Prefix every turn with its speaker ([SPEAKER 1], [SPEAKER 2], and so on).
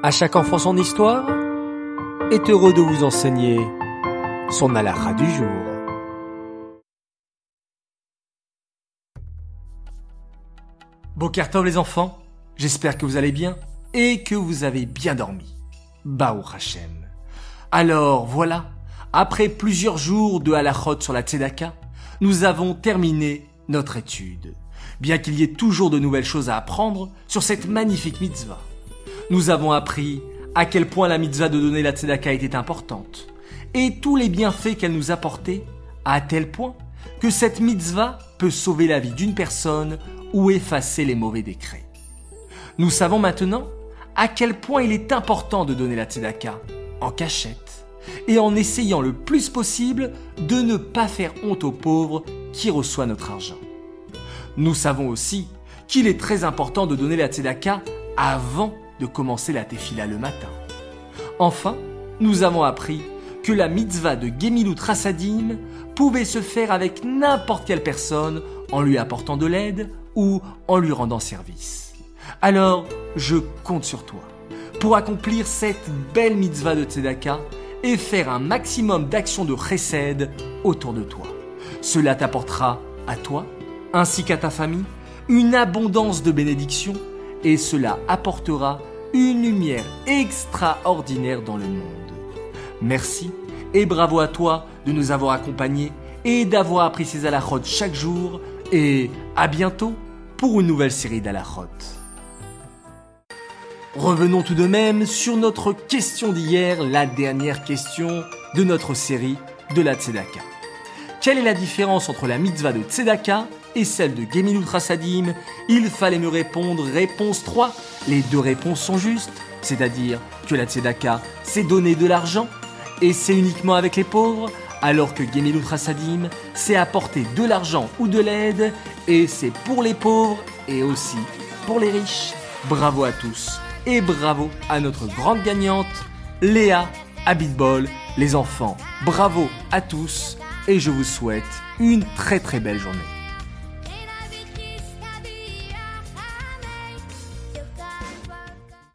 [SPEAKER 1] À chaque enfant son histoire est heureux de vous enseigner son alara du jour. Bokertov les enfants, j'espère que vous allez bien et que vous avez bien dormi. Baou Hashem. Alors voilà, après plusieurs jours de halachot sur la tzedaka, nous avons terminé notre étude. Bien qu'il y ait toujours de nouvelles choses à apprendre sur cette magnifique mitzvah nous avons appris à quel point la mitzvah de donner la tzedaka était importante et tous les bienfaits qu'elle nous apportait à tel point que cette mitzvah peut sauver la vie d'une personne ou effacer les mauvais décrets. Nous savons maintenant à quel point il est important de donner la tzedaka en cachette et en essayant le plus possible de ne pas faire honte aux pauvres qui reçoivent notre argent. Nous savons aussi qu'il est très important de donner la tzedaka avant de commencer la tefila le matin. Enfin, nous avons appris que la mitzvah de Gemilut Rasadim pouvait se faire avec n'importe quelle personne en lui apportant de l'aide ou en lui rendant service. Alors, je compte sur toi pour accomplir cette belle mitzvah de Tzedaka et faire un maximum d'actions de chesed autour de toi. Cela t'apportera à toi, ainsi qu'à ta famille, une abondance de bénédictions et cela apportera une lumière extraordinaire dans le monde. Merci et bravo à toi de nous avoir accompagnés et d'avoir appris ces alachot chaque jour et à bientôt pour une nouvelle série d'alachot. Revenons tout de même sur notre question d'hier, la dernière question de notre série de la Tzedaka. Quelle est la différence entre la mitzvah de Tzedaka et celle de Gemilut Rasadim Il fallait me répondre réponse 3. Les deux réponses sont justes, c'est-à-dire que la Tzedaka, c'est donner de l'argent, et c'est uniquement avec les pauvres, alors que Gemilut Rasadim, c'est apporter de l'argent ou de l'aide, et c'est pour les pauvres et aussi pour les riches. Bravo à tous, et bravo à notre grande gagnante, Léa Abitbol, les enfants. Bravo à tous, et je vous souhaite une très très belle journée.